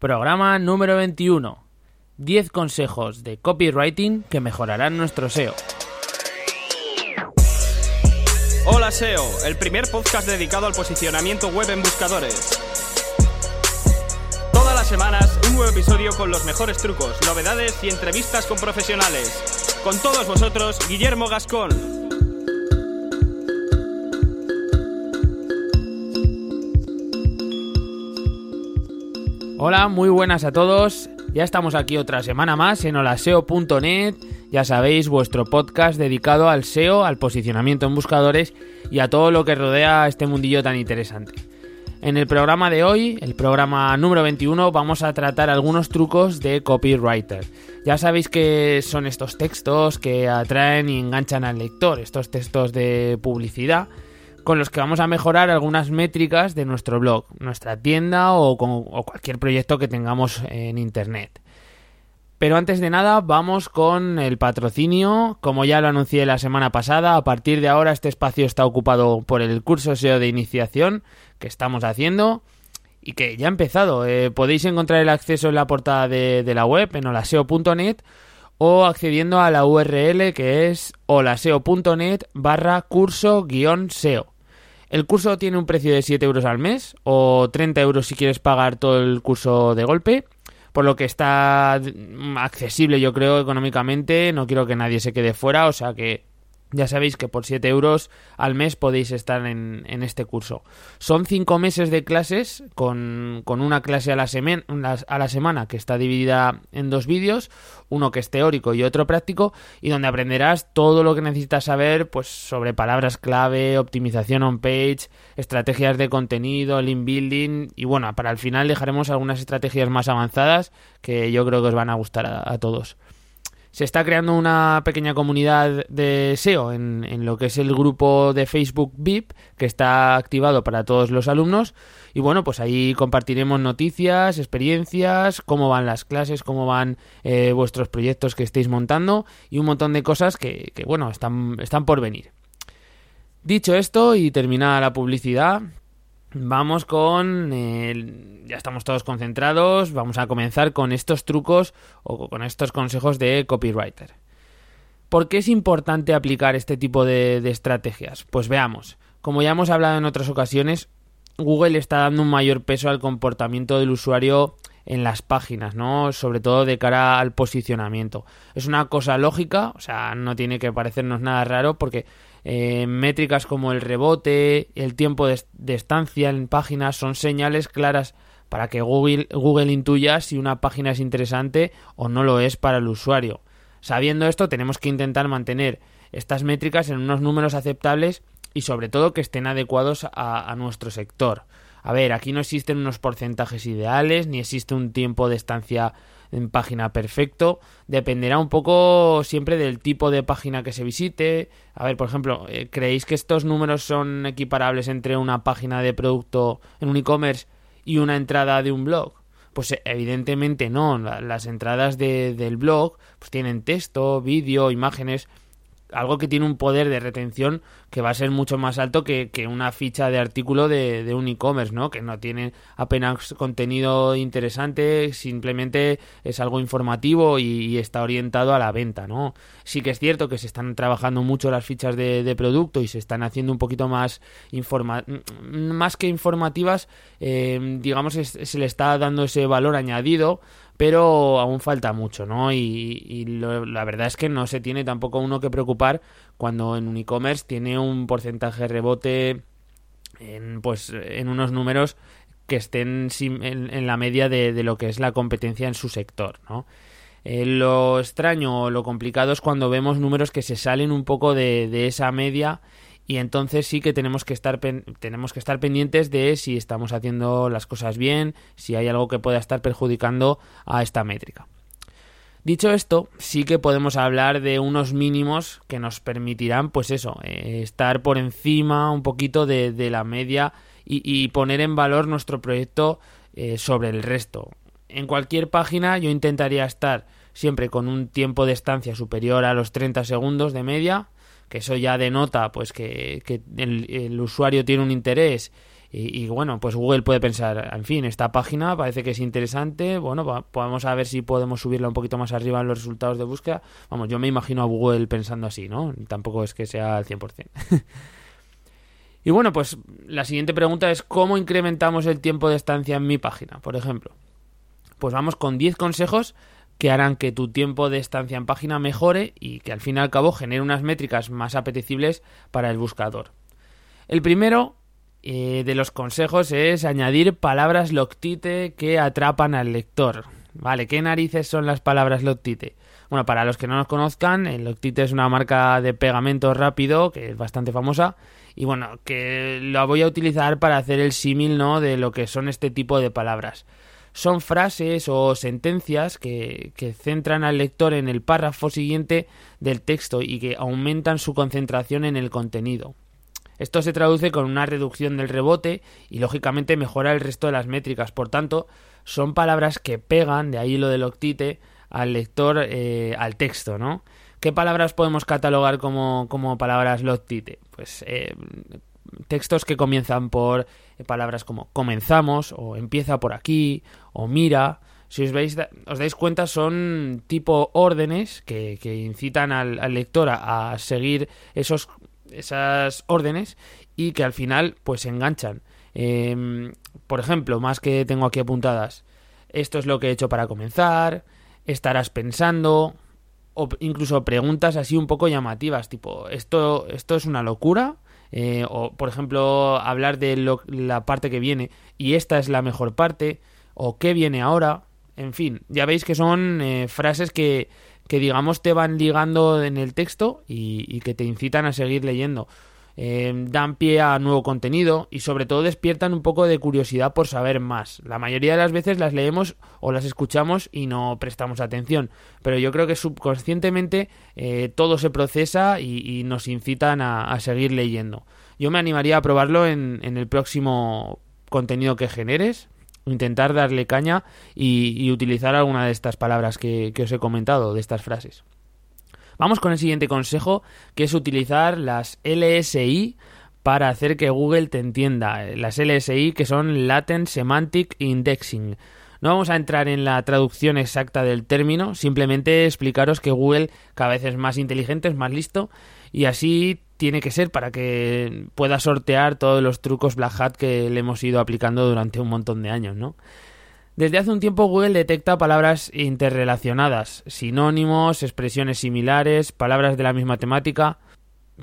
Programa número 21. 10 consejos de copywriting que mejorarán nuestro SEO. Hola SEO, el primer podcast dedicado al posicionamiento web en buscadores. Todas las semanas un nuevo episodio con los mejores trucos, novedades y entrevistas con profesionales. Con todos vosotros, Guillermo Gascón. Hola, muy buenas a todos. Ya estamos aquí otra semana más en holaseo.net. Ya sabéis, vuestro podcast dedicado al SEO, al posicionamiento en buscadores y a todo lo que rodea este mundillo tan interesante. En el programa de hoy, el programa número 21, vamos a tratar algunos trucos de copywriter. Ya sabéis que son estos textos que atraen y enganchan al lector, estos textos de publicidad con los que vamos a mejorar algunas métricas de nuestro blog, nuestra tienda o, cualquier proyecto que tengamos en Internet. Pero antes de nada, vamos con el patrocinio. Como ya lo anuncié la semana pasada, a partir de ahora este espacio está ocupado por el curso SEO de iniciación que estamos haciendo y que ya ha empezado. Eh, podéis encontrar el acceso en la portada de, de la web en holaseo.net o accediendo a la URL que es holaseo.net barra curso guion SEO. El curso tiene un precio de 7 euros al mes o 30 euros si quieres pagar todo el curso de golpe, por lo que está accesible yo creo económicamente, no quiero que nadie se quede fuera, o sea que ya sabéis que por 7 euros al mes podéis estar en, este curso. Son 5 meses de clases con, una clase a la, a la, semana que está dividida en dos vídeos, uno que es teórico y otro práctico, y donde aprenderás todo lo que necesitas saber pues, sobre palabras clave, optimización on-page, estrategias de contenido, link building, y bueno, para el final dejaremos algunas estrategias más avanzadas que yo creo que os van a gustar a todos se está creando una pequeña comunidad de SEO en, lo que es el grupo de Facebook VIP que está activado para todos los alumnos y bueno pues ahí compartiremos noticias, experiencias, cómo van las clases, cómo van eh, vuestros proyectos que estéis montando y un montón de cosas que, que bueno están, están por venir. Dicho esto y terminada la publicidad, Vamos con... ya estamos todos concentrados, vamos a comenzar con estos trucos o con estos consejos de copywriter. ¿Por qué es importante aplicar este tipo de, estrategias? Pues veamos, como ya hemos hablado en otras ocasiones, Google está dando un mayor peso al comportamiento del usuario en las páginas, ¿no? Sobre todo de cara al posicionamiento. Es una cosa lógica, o sea, no tiene que parecernos nada raro porque eh, métricas como el rebote, el tiempo de, estancia en páginas son señales claras para que Google, Google intuya si una página es interesante o no lo es para el usuario. Sabiendo esto, tenemos que intentar mantener estas métricas en unos números aceptables y sobre todo que estén adecuados a nuestro sector. A ver, aquí no existen unos porcentajes ideales, ni existe un tiempo de estancia en página perfecto. Dependerá un poco siempre del tipo de página que se visite. A ver, por ejemplo, eh, ¿creéis que estos números son equiparables entre una página de producto en un e-commerce y una entrada de un blog? Pues eh, evidentemente no. Las entradas del blog pues tienen texto, vídeo, imágenes algo que tiene un poder de retención que va a ser mucho más alto que, una ficha de artículo de, un e-commerce, ¿no? Que no tiene apenas contenido interesante, simplemente es algo informativo y, está orientado a la venta, ¿no? Sí que es cierto que se están trabajando mucho las fichas de, producto y se están haciendo un poquito más informa más que informativas, eh, digamos, se le está dando ese valor añadido pero aún falta mucho, ¿no? Y, la verdad es que no se tiene tampoco uno que preocupar cuando en un e-commerce tiene un porcentaje rebote en, pues, en unos números que estén en, la media de, lo que es la competencia en su sector, ¿no? Eh, lo extraño o lo complicado es cuando vemos números que se salen un poco de esa media y entonces sí que tenemos que estar tenemos que estar pendientes de si estamos haciendo las cosas bien, si hay algo que pueda estar perjudicando a esta métrica. Dicho esto, sí que podemos hablar de unos mínimos que nos permitirán, pues eso, eh, estar por encima un poquito de, la media y, poner en valor nuestro proyecto eh, sobre el resto. En cualquier página yo intentaría estar siempre con un tiempo de estancia superior a los 30 segundos de media, que eso ya denota pues que, el, usuario tiene un interés Y, bueno, pues Google puede pensar, en fin, esta página parece que es interesante, bueno, podemos a ver si podemos subirla un poquito más arriba en los resultados de búsqueda. Vamos, yo me imagino a Google pensando así, ¿no? Tampoco es que sea al 100%. y bueno, pues la siguiente pregunta es ¿cómo incrementamos el tiempo de estancia en mi página, por ejemplo? Pues vamos con 10 consejos que harán que tu tiempo de estancia en página mejore y que al fin y al cabo genere unas métricas más apetecibles para el buscador. El primero eh, de los consejos es añadir palabras loctite que atrapan al lector. Vale, ¿qué narices son las palabras loctite? Bueno, para los que no nos conozcan, el Loctite es una marca de pegamento rápido que es bastante famosa y bueno, que la voy a utilizar para hacer el símil, ¿no? De lo que son este tipo de palabras. Son frases o sentencias que, que centran al lector en el párrafo siguiente del texto y que aumentan su concentración en el contenido. Esto se traduce con una reducción del rebote y lógicamente mejora el resto de las métricas. Por tanto, son palabras que pegan, de ahí lo del octite, al lector, eh, al texto, ¿no? ¿Qué palabras podemos catalogar como, como palabras loctite? Pues eh, textos que comienzan por palabras como comenzamos o empieza por aquí o mira. Si os, veis, os dais cuenta, son tipo órdenes que, incitan al, al lector a, a, seguir esos esas órdenes y que al final pues se enganchan. Em, por ejemplo, más que tengo aquí apuntadas, esto es lo que he hecho para comenzar, estarás pensando, o incluso preguntas así un poco llamativas, tipo, ¿esto, esto es una locura? Eh, o, por ejemplo, hablar de la parte que viene y esta es la mejor parte, o qué viene ahora, en fin, ya veis que son eh, frases que, que digamos te van ligando en el texto y, que te incitan a seguir leyendo. Eh, dan pie a nuevo contenido y sobre todo despiertan un poco de curiosidad por saber más. La mayoría de las veces las leemos o las escuchamos y no prestamos atención, pero yo creo que subconscientemente eh, todo se procesa y, nos incitan a, seguir leyendo. Yo me animaría a probarlo en el próximo contenido que generes, intentar darle caña y, utilizar alguna de estas palabras que, os he comentado, de estas frases. Vamos con el siguiente consejo, que es utilizar las LSI para hacer que Google te entienda. Las LSI que son Latent Semantic Indexing. No vamos a entrar en la traducción exacta del término, simplemente explicaros que Google cada vez es más inteligente, es más listo y así tiene que ser para que pueda sortear todos los trucos Black Hat que le hemos ido aplicando durante un montón de años, ¿no? Desde hace un tiempo Google detecta palabras interrelacionadas, sinónimos, expresiones similares, palabras de la misma temática.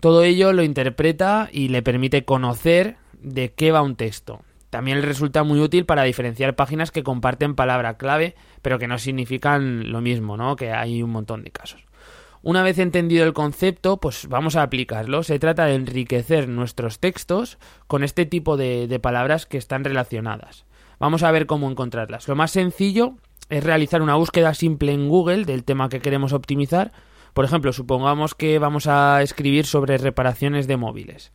Todo ello lo interpreta y le permite conocer de qué va un texto. También le resulta muy útil para diferenciar páginas que comparten palabra clave, pero que no significan lo mismo, ¿no? Que hay un montón de casos. Una vez entendido el concepto, pues vamos a aplicarlo. Se trata de enriquecer nuestros textos con este tipo de, palabras que están relacionadas. Vamos a ver cómo encontrarlas. Lo más sencillo es realizar una búsqueda simple en Google del tema que queremos optimizar. Por ejemplo, supongamos que vamos a escribir sobre reparaciones de móviles.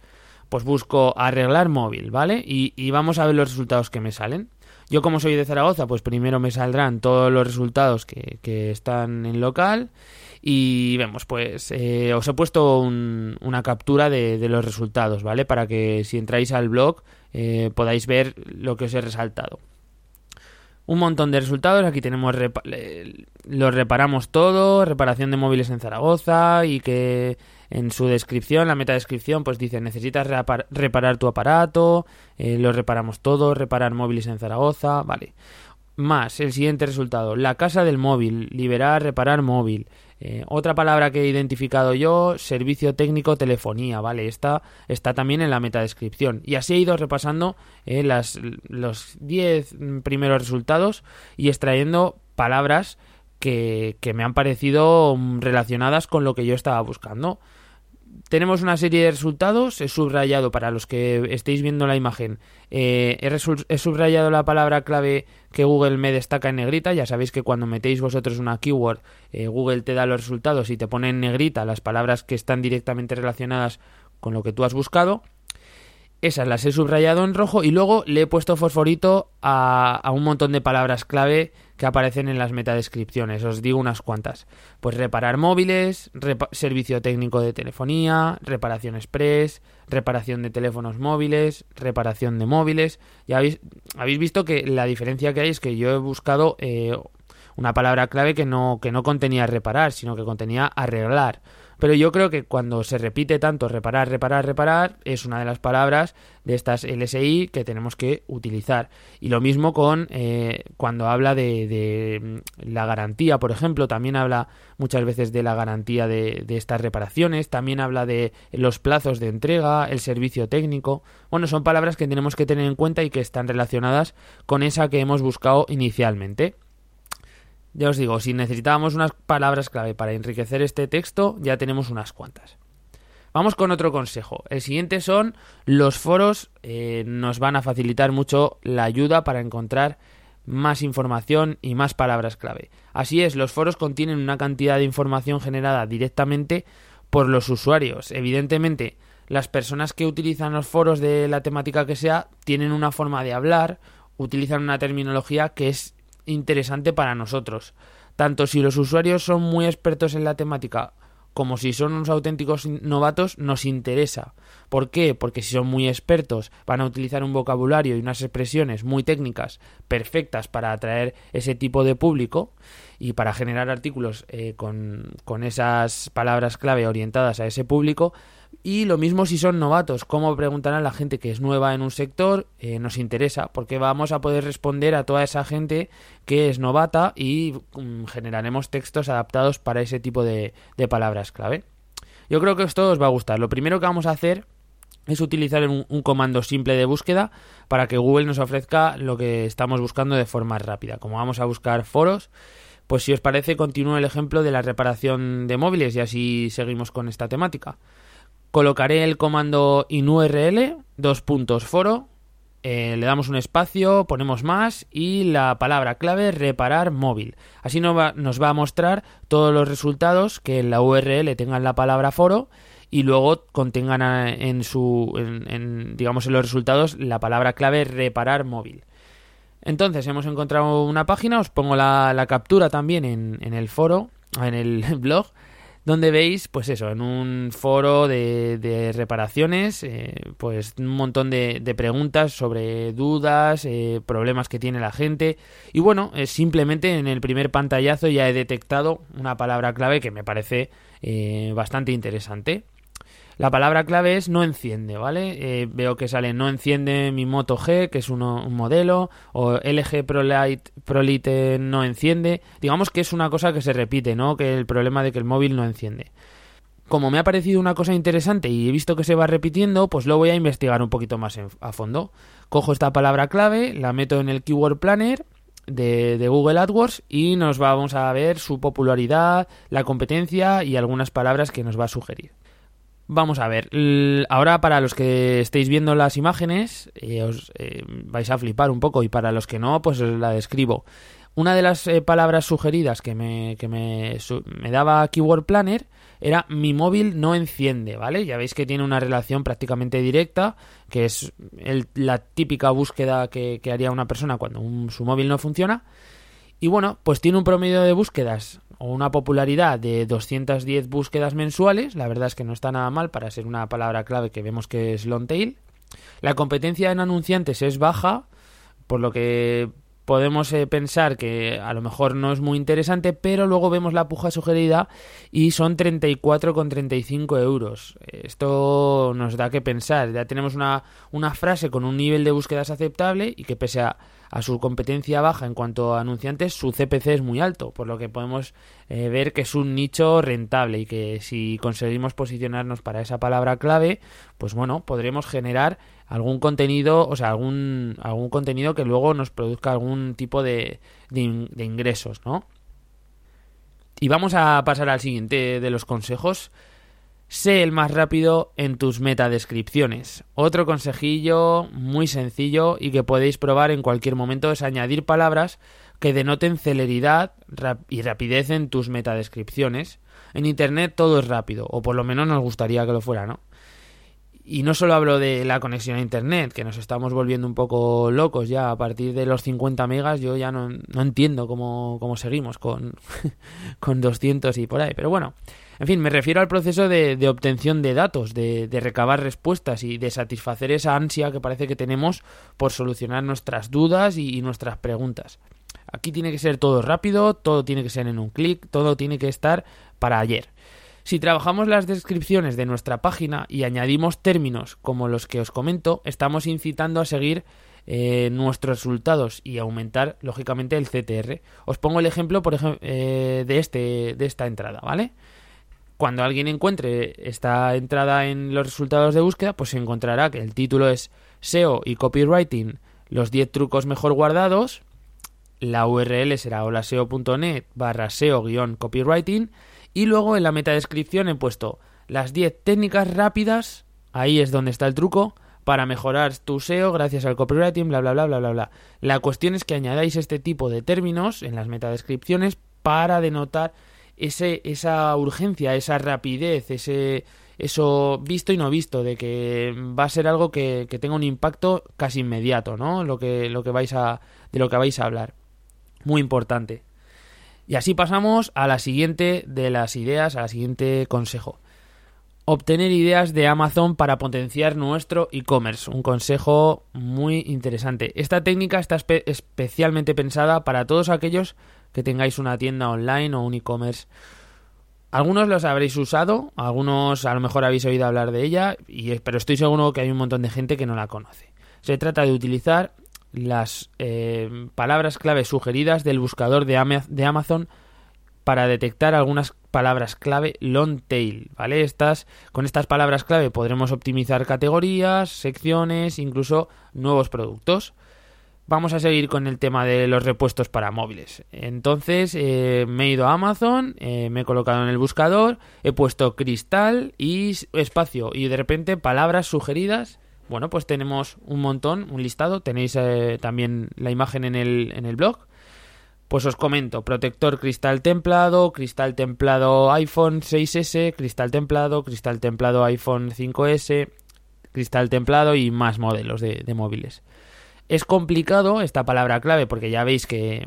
Pues busco arreglar móvil, ¿vale? Y, vamos a ver los resultados que me salen. Yo como soy de Zaragoza, pues primero me saldrán todos los resultados que, están en local y vemos, pues eh, os he puesto una captura de, los resultados, ¿vale? Para que si entráis al blog eh, podáis ver lo que os he resaltado. Un montón de resultados, aquí tenemos lo reparamos todo, reparación de móviles en Zaragoza y que en su descripción, la meta descripción, pues dice necesitas reparar tu aparato, eh, lo reparamos todo, reparar móviles en Zaragoza, vale. Más, el siguiente resultado, la casa del móvil, liberar, reparar móvil, eh, otra palabra que he identificado yo, servicio técnico telefonía, ¿vale? Esta está también en la metadescripción. Y así he ido repasando eh, las, los 10 primeros resultados y extrayendo palabras que, que me han parecido relacionadas con lo que yo estaba buscando tenemos una serie de resultados. He subrayado para los que estéis viendo la imagen. Eh, he, subrayado la palabra clave que Google me destaca en negrita. Ya sabéis que cuando metéis vosotros una keyword, eh, Google te da los resultados y te pone en negrita las palabras que están directamente relacionadas con lo que tú has buscado. Esas las he subrayado en rojo y luego le he puesto fosforito a, a un montón de palabras clave que aparecen en las metadescripciones. Os digo unas cuantas. Pues reparar móviles, servicio técnico de telefonía, reparación express, reparación de teléfonos móviles, reparación de móviles. Ya habéis, habéis visto que la diferencia que hay es que yo he buscado eh, una palabra clave que no, que no contenía reparar, sino que contenía arreglar. Pero yo creo que cuando se repite tanto reparar, reparar, reparar, es una de las palabras de estas LSI que tenemos que utilizar. Y lo mismo con eh, cuando habla de, mm, la garantía, por ejemplo, también habla muchas veces de la garantía de, de estas reparaciones, también habla de los plazos de entrega, el servicio técnico. Bueno, son palabras que tenemos que tener en cuenta y que están relacionadas con esa que hemos buscado inicialmente. Ya os digo, si necesitábamos unas palabras clave para enriquecer este texto, ya tenemos unas cuantas. Vamos con otro consejo. El siguiente son los foros. Eh, nos van a facilitar mucho la ayuda para encontrar más información y más palabras clave. Así es, los foros contienen una cantidad de información generada directamente por los usuarios. Evidentemente, las personas que utilizan los foros de la temática que sea tienen una forma de hablar, utilizan una terminología que es interesante para nosotros. Tanto si los usuarios son muy expertos en la temática como si son unos auténticos novatos, nos interesa. ¿Por qué? Porque si son muy expertos, van a utilizar un vocabulario y unas expresiones muy técnicas, perfectas para atraer ese tipo de público y para generar artículos eh, con, con esas palabras clave orientadas a ese público, y lo mismo si son novatos, cómo preguntar a la gente que es nueva en un sector, eh, nos interesa, porque vamos a poder responder a toda esa gente que es novata y mm, generaremos textos adaptados para ese tipo de, palabras clave. Yo creo que esto os va a gustar. Lo primero que vamos a hacer es utilizar un, un, comando simple de búsqueda para que Google nos ofrezca lo que estamos buscando de forma rápida. Como vamos a buscar foros, pues si os parece, continúo el ejemplo de la reparación de móviles y así seguimos con esta temática. Colocaré el comando inurl, dos puntos foro, eh, le damos un espacio, ponemos más y la palabra clave reparar móvil. Así nos va, nos va a mostrar todos los resultados que en la URL tengan la palabra foro y luego contengan en su en, digamos en los resultados la palabra clave reparar móvil. Entonces hemos encontrado una página, os pongo la, la captura también en, en el foro, en el blog donde veis, pues eso, en un foro de, reparaciones, eh, pues un montón de, preguntas sobre dudas, eh, problemas que tiene la gente. Y bueno, simplemente en el primer pantallazo ya he detectado una palabra clave que me parece eh, bastante interesante. La palabra clave es no enciende, ¿vale? Eh, veo que sale no enciende mi Moto G, que es un modelo, o LG ProLite, no enciende. Digamos que es una cosa que se repite, ¿no? Que el problema de que el móvil no enciende. Como me ha parecido una cosa interesante y he visto que se va repitiendo, pues lo voy a investigar un poquito más a fondo. Cojo esta palabra clave, la meto en el Keyword Planner de, Google AdWords y nos vamos a ver su popularidad, la competencia y algunas palabras que nos va a sugerir. Vamos a ver, ahora para los que estéis viendo las imágenes, eh, os eh, vais a flipar un poco y para los que no, pues os la describo. Una de las eh, palabras sugeridas que me, que me, me, daba Keyword Planner era mi móvil no enciende, ¿vale? Ya veis que tiene una relación prácticamente directa, que es la típica búsqueda que, haría una persona cuando su móvil no funciona. Y bueno, pues tiene un promedio de búsquedas o una popularidad de 210 búsquedas mensuales, la verdad es que no está nada mal para ser una palabra clave que vemos que es long tail. La competencia en anunciantes es baja, por lo que podemos eh, pensar que a lo mejor no es muy interesante, pero luego vemos la puja sugerida y son 34,35 euros. Esto nos da que pensar. Ya tenemos una, una frase con un nivel de búsquedas aceptable y que pese a a su competencia baja en cuanto a anunciantes, su CPC es muy alto, por lo que podemos eh, ver que es un nicho rentable y que si conseguimos posicionarnos para esa palabra clave, pues bueno, podremos generar algún contenido, o sea, algún, algún contenido que luego nos produzca algún tipo de, de ingresos, ¿no? Y vamos a pasar al siguiente de los consejos Sé el más rápido en tus metadescripciones. Otro consejillo muy sencillo y que podéis probar en cualquier momento es añadir palabras que denoten celeridad y rapidez en tus metadescripciones. En Internet todo es rápido, o por lo menos nos gustaría que lo fuera, ¿no? Y no solo hablo de la conexión a internet, que nos estamos volviendo un poco locos ya a partir de los 50 megas, yo ya no, entiendo cómo, cómo seguimos con, con 200 y por ahí. Pero bueno, en fin, me refiero al proceso de, obtención de datos, de, recabar respuestas y de satisfacer esa ansia que parece que tenemos por solucionar nuestras dudas y, y nuestras preguntas. Aquí tiene que ser todo rápido, todo tiene que ser en un clic, todo tiene que estar para ayer. Si trabajamos las descripciones de nuestra página y añadimos términos como los que os comento, estamos incitando a seguir eh, nuestros resultados y aumentar lógicamente el CTR. Os pongo el ejemplo, por ejemplo, eh, de este de esta entrada, ¿vale? Cuando alguien encuentre esta entrada en los resultados de búsqueda, pues se encontrará que el título es SEO y copywriting, los 10 trucos mejor guardados. La URL será holaseo.net barra SEO-copywriting y luego en la metadescripción he puesto las 10 técnicas rápidas, ahí es donde está el truco, para mejorar tu SEO gracias al copywriting, bla, bla, bla, bla, bla, bla. La cuestión es que añadáis este tipo de términos en las metadescripciones para denotar ese, esa urgencia, esa rapidez, ese eso visto y no visto, de que va a ser algo que, que tenga un impacto casi inmediato, ¿no? Lo que, lo que vais a, de lo que vais a hablar. Muy importante. Y así pasamos a la siguiente de las ideas, a la siguiente consejo. Obtener ideas de Amazon para potenciar nuestro e-commerce. Un consejo muy interesante. Esta técnica está espe especialmente pensada para todos aquellos que tengáis una tienda online o un e-commerce. Algunos los habréis usado, algunos a lo mejor habéis oído hablar de ella, pero estoy seguro que hay un montón de gente que no la conoce. Se trata de utilizar las eh, palabras clave sugeridas del buscador de, de, Amazon para detectar algunas palabras clave long tail, ¿vale? Estas, con estas palabras clave podremos optimizar categorías, secciones, incluso nuevos productos. Vamos a seguir con el tema de los repuestos para móviles. Entonces eh, me he ido a Amazon, eh, me he colocado en el buscador, he puesto cristal y espacio y de repente palabras sugeridas bueno, pues tenemos un montón, un listado. Tenéis eh, también la imagen en el, en el blog. Pues os comento, protector cristal templado, cristal templado iPhone 6S, cristal templado, cristal templado iPhone 5S, cristal templado y más modelos de, de móviles. Es complicado esta palabra clave porque ya veis que,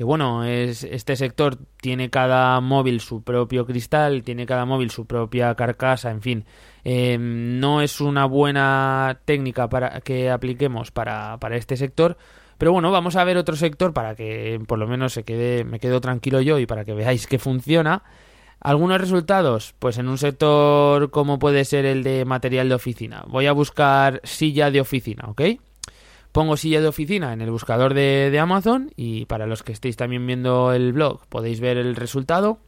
bueno, es, este sector tiene cada móvil su propio cristal, tiene cada móvil su propia carcasa, en fin. Eh, no es una buena técnica para que apliquemos para, para este sector. Pero bueno, vamos a ver otro sector para que por lo menos se quede, me quedo tranquilo yo y para que veáis que funciona. Algunos resultados, pues en un sector como puede ser el de material de oficina. Voy a buscar silla de oficina, ¿ok? Pongo silla de oficina en el buscador de, Amazon y para los que estéis también viendo el blog podéis ver el resultado.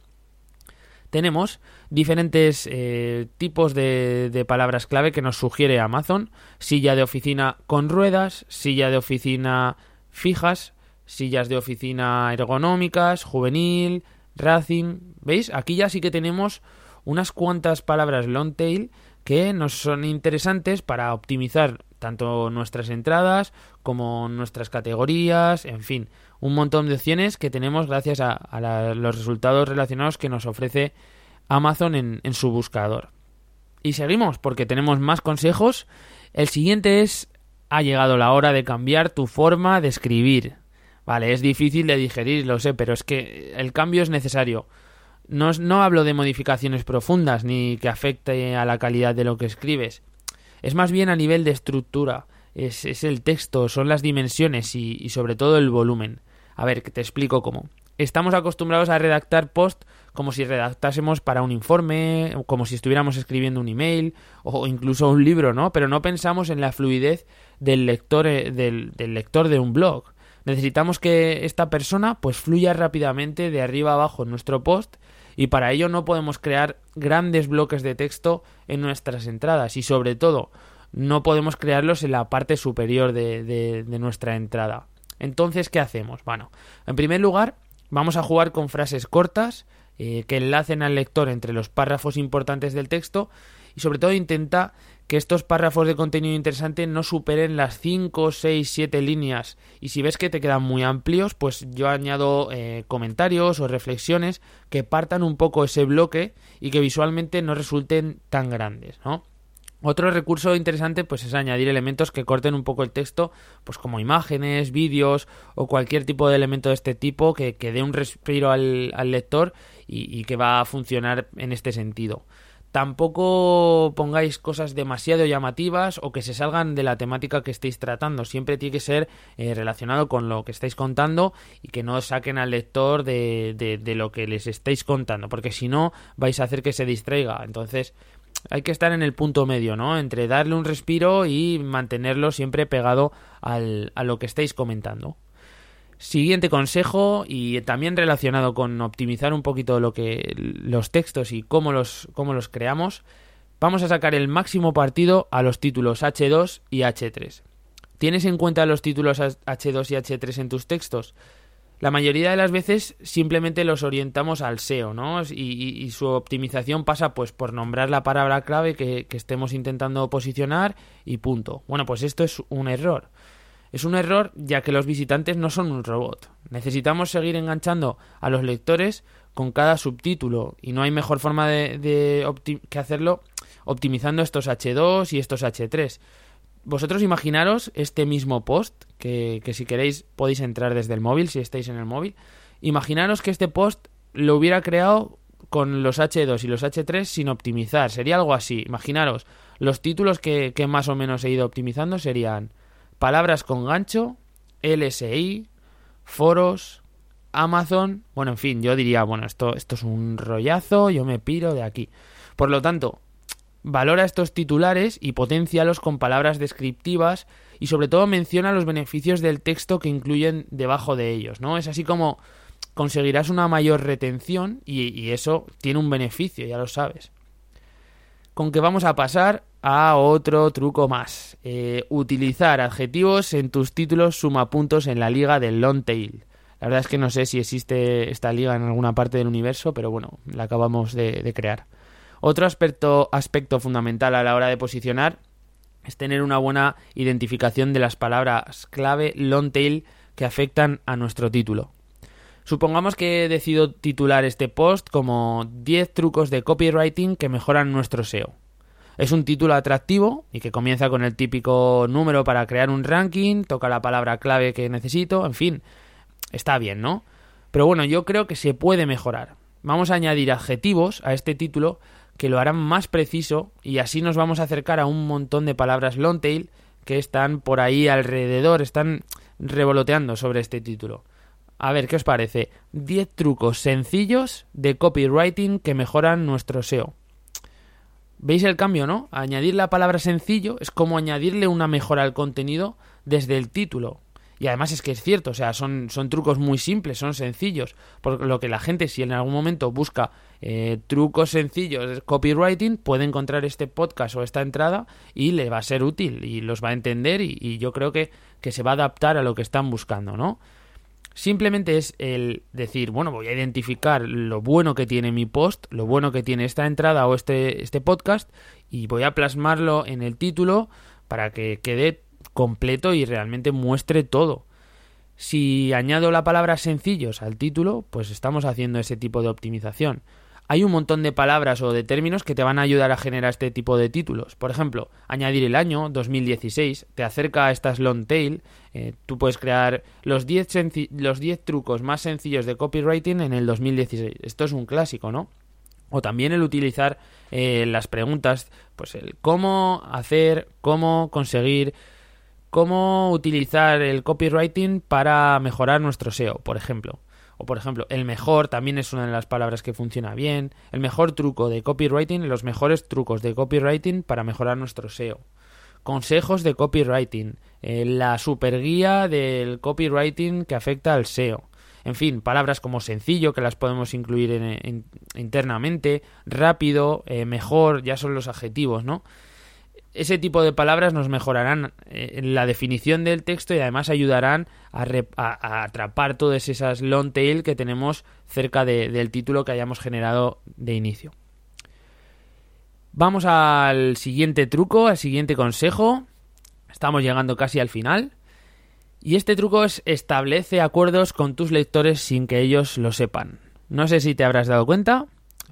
Tenemos diferentes eh, tipos de, de, palabras clave que nos sugiere Amazon. Silla de oficina con ruedas, silla de oficina fijas, sillas de oficina ergonómicas, juvenil, racing. ¿Veis? Aquí ya sí que tenemos unas cuantas palabras long tail que nos son interesantes para optimizar tanto nuestras entradas como nuestras categorías, en fin, un montón de opciones que tenemos gracias a, los resultados relacionados que nos ofrece Amazon en, en su buscador. Y seguimos porque tenemos más consejos. El siguiente es ha llegado la hora de cambiar tu forma de escribir. Vale, es difícil de digerir, lo sé, pero es que el cambio es necesario. No, no hablo de modificaciones profundas ni que afecte a la calidad de lo que escribes. Es más bien a nivel de estructura. Es, es el texto, son las dimensiones y, sobre todo el volumen. A ver, te explico cómo. Estamos acostumbrados a redactar post como si redactásemos para un informe, como si estuviéramos escribiendo un email o incluso un libro, ¿no? Pero no pensamos en la fluidez del lector, eh, del, del lector de un blog. Necesitamos que esta persona pues fluya rápidamente de arriba abajo en nuestro post y para ello no podemos crear grandes bloques de texto en nuestras entradas y sobre todo no podemos crearlos en la parte superior de, nuestra entrada. Entonces, ¿qué hacemos? Bueno, en primer lugar, vamos a jugar con frases cortas eh, que enlacen al lector entre los párrafos importantes del texto y sobre todo intenta que estos párrafos de contenido interesante no superen las 5, 6, 7 líneas y si ves que te quedan muy amplios pues yo añado eh, comentarios o reflexiones que partan un poco ese bloque y que visualmente no resulten tan grandes. Otro recurso interesante pues es añadir elementos que corten un poco el texto, pues como imágenes, vídeos o cualquier tipo de elemento de este tipo que, que dé un respiro al, lector y, que va a funcionar en este sentido. Tampoco pongáis cosas demasiado llamativas o que se salgan de la temática que estéis tratando. Siempre tiene que ser eh, relacionado con lo que estáis contando y que no saquen al lector de, de, de lo que les estáis contando, porque si no vais a hacer que se distraiga. Entonces, hay que estar en el punto medio, ¿no? Entre darle un respiro y mantenerlo siempre pegado al, a lo que estáis comentando. Siguiente consejo y también relacionado con optimizar un poquito lo que los textos y cómo los, cómo los creamos, vamos a sacar el máximo partido a los títulos H2 y H3. ¿Tienes en cuenta los títulos H2 y H3 en tus textos? la mayoría de las veces simplemente los orientamos al SEO, ¿no? Y, su optimización pasa pues por nombrar la palabra clave que, estemos intentando posicionar y punto. Bueno, pues esto es un error. Es un error ya que los visitantes no son un robot. Necesitamos seguir enganchando a los lectores con cada subtítulo y no hay mejor forma de, que hacerlo optimizando estos H2 y estos H3 vosotros imaginaros este mismo post, que, si queréis podéis entrar desde el móvil, si estáis en el móvil. Imaginaros que este post lo hubiera creado con los H2 y los H3 sin optimizar. Sería algo así. Imaginaros, los títulos que, que más o menos he ido optimizando serían palabras con gancho, LSI, foros, Amazon. Bueno, en fin, yo diría, bueno, esto, esto es un rollazo, yo me piro de aquí. Por lo tanto, valora estos titulares y potencialos con palabras descriptivas y sobre todo menciona los beneficios del texto que incluyen debajo de ellos, ¿no? Es así como conseguirás una mayor retención y, eso tiene un beneficio, ya lo sabes. Con que vamos a pasar a otro truco más. Eh, utilizar adjetivos en tus títulos suma puntos en la liga del long tail. La verdad es que no sé si existe esta liga en alguna parte del universo, pero bueno, la acabamos de crear. Otro aspecto, aspecto fundamental a la hora de posicionar es tener una buena identificación de las palabras clave long tail que afectan a nuestro título. Supongamos que decido titular este post como 10 trucos de copywriting que mejoran nuestro SEO. Es un título atractivo y que comienza con el típico número para crear un ranking, toca la palabra clave que necesito, en fin, está bien, ¿no? Pero bueno, yo creo que se puede mejorar. Vamos a añadir adjetivos a este título que lo harán más preciso y así nos vamos a acercar a un montón de palabras long tail que están por ahí alrededor, están revoloteando sobre este título. A ver, ¿qué os parece? 10 trucos sencillos de copywriting que mejoran nuestro SEO. ¿Veis el cambio, no? Añadir la palabra sencillo es como añadirle una mejora al contenido desde el título. Y además es que es cierto, o sea, son, son trucos muy simples, son sencillos. Por lo que la gente, si en algún momento busca eh, trucos sencillos de copywriting, puede encontrar este podcast o esta entrada y le va a ser útil y los va a entender y, yo creo que, que se va a adaptar a lo que están buscando, ¿no? Simplemente es el decir, bueno, voy a identificar lo bueno que tiene mi post, lo bueno que tiene esta entrada o este, este podcast y voy a plasmarlo en el título para que quede completo y realmente muestre todo. Si añado la palabra sencillos al título, pues estamos haciendo ese tipo de optimización. Hay un montón de palabras o de términos que te van a ayudar a generar este tipo de títulos. Por ejemplo, añadir el año 2016 te acerca a estas long tail. Eh, tú puedes crear los 10 los 10 trucos más sencillos de copywriting en el 2016. Esto es un clásico, ¿no? O también el utilizar eh, las preguntas, pues el cómo hacer, cómo conseguir cómo utilizar el copywriting para mejorar nuestro SEO, por ejemplo. O por ejemplo, el mejor también es una de las palabras que funciona bien. El mejor truco de copywriting, los mejores trucos de copywriting para mejorar nuestro SEO. Consejos de copywriting, eh, la super guía del copywriting que afecta al SEO. En fin, palabras como sencillo, que las podemos incluir internamente, rápido, eh, mejor, ya son los adjetivos, ¿no? Ese tipo de palabras nos mejorarán eh, la definición del texto y además ayudarán a, atrapar todas esas long tail que tenemos cerca del título que hayamos generado de inicio. Vamos al siguiente truco, al siguiente consejo. Estamos llegando casi al final. Y este truco es establece acuerdos con tus lectores sin que ellos lo sepan. No sé si te habrás dado cuenta,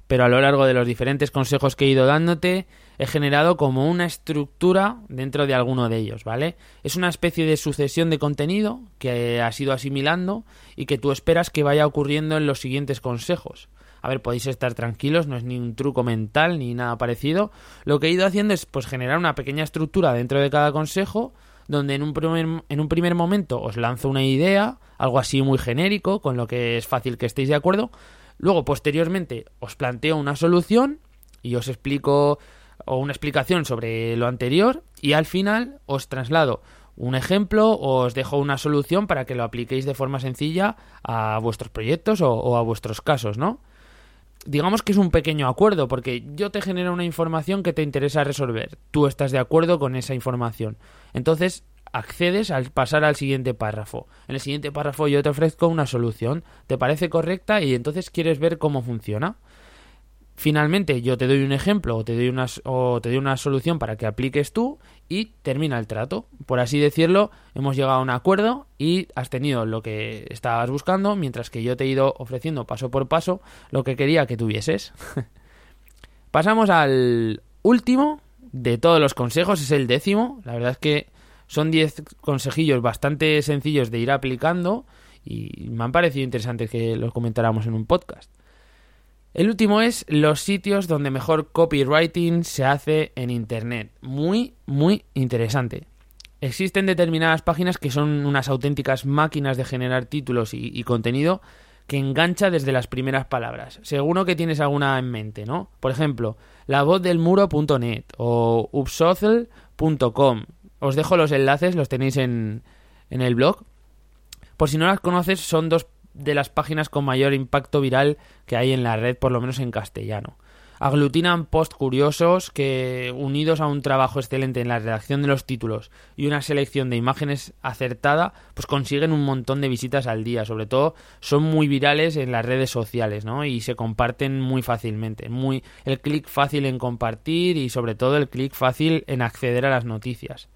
pero a lo largo de los diferentes consejos que he ido dándote, he generado como una estructura dentro de alguno de ellos, ¿vale? Es una especie de sucesión de contenido que has ido asimilando y que tú esperas que vaya ocurriendo en los siguientes consejos. A ver, podéis estar tranquilos, no es ni un truco mental ni nada parecido. Lo que he ido haciendo es pues generar una pequeña estructura dentro de cada consejo donde en un, primer, en un primer momento os lanzo una idea, algo así muy genérico, con lo que es fácil que estéis de acuerdo. Luego, posteriormente, os planteo una solución y os explico o una explicación sobre lo anterior y al final os traslado un ejemplo o os dejo una solución para que lo apliquéis de forma sencilla a vuestros proyectos o, o a vuestros casos, ¿no? digamos que es un pequeño acuerdo, porque yo te genero una información que te interesa resolver. Tú estás de acuerdo con esa información. Entonces, accedes al pasar al siguiente párrafo. En el siguiente párrafo yo te ofrezco una solución. ¿Te parece correcta? Y entonces quieres ver cómo funciona. Finalmente, yo te doy un ejemplo o te doy una, o te doy una solución para que apliques tú y termina el trato. Por así decirlo, hemos llegado a un acuerdo y has tenido lo que estabas buscando, mientras que yo te he ido ofreciendo paso por paso lo que quería que tuvieses. Pasamos al último de todos los consejos, es el décimo. La verdad es que son 10 consejillos bastante sencillos de ir aplicando y me han parecido interesantes que los comentáramos en un podcast. El último es los sitios donde mejor copywriting se hace en Internet. Muy, muy interesante. Existen determinadas páginas que son unas auténticas máquinas de generar títulos y, contenido que engancha desde las primeras palabras. Seguro que tienes alguna en mente, ¿no? Por ejemplo, lavozdelmuro.net o upsocial.com. Os dejo los enlaces, los tenéis en, en el blog. Por si no las conoces, son dos de las páginas con mayor impacto viral que hay en la red, por lo menos en castellano. Aglutinan post curiosos que, unidos a un trabajo excelente en la redacción de los títulos y una selección de imágenes acertada, pues consiguen un montón de visitas al día. Sobre todo, son muy virales en las redes sociales, ¿no? Y se comparten muy fácilmente. Muy, el clic fácil en compartir y, sobre todo, el clic fácil en acceder a las noticias.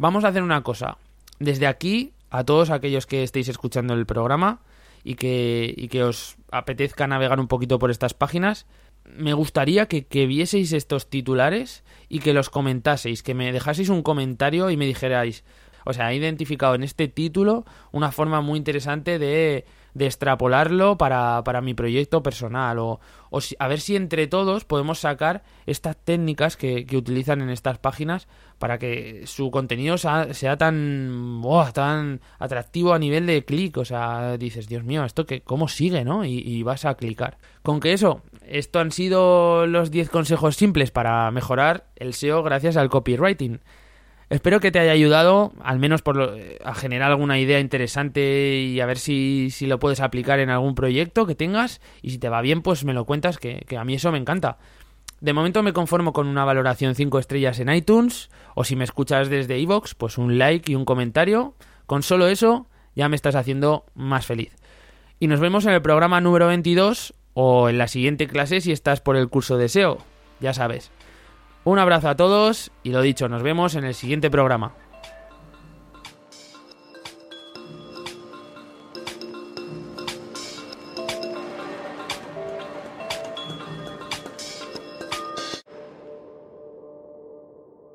Vamos a hacer una cosa. Desde aquí, a todos aquellos que estéis escuchando el programa, y que, y que os apetezca navegar un poquito por estas páginas, me gustaría que, que, vieseis estos titulares y que los comentaseis, que me dejaseis un comentario y me dijerais, o sea, he identificado en este título una forma muy interesante de, de extrapolarlo para, para, mi proyecto personal o, o a ver si entre todos podemos sacar estas técnicas que, que utilizan en estas páginas para que su contenido sea, tan tan atractivo a nivel de clic. O sea dices Dios mío esto que cómo sigue no y, y vas a clicar con que eso esto han sido los 10 consejos simples para mejorar el SEO gracias al copywriting Espero que te haya ayudado, al menos por a generar alguna idea interesante y a ver si, si, lo puedes aplicar en algún proyecto que tengas. Y si te va bien, pues me lo cuentas, que, que a mí eso me encanta. De momento me conformo con una valoración 5 estrellas en iTunes, o si me escuchas desde iVoox, pues un like y un comentario. Con solo eso ya me estás haciendo más feliz. Y nos vemos en el programa número 22 o en la siguiente clase si estás por el curso de SEO. Ya sabes. Un abrazo a todos y lo dicho, nos vemos en el siguiente programa.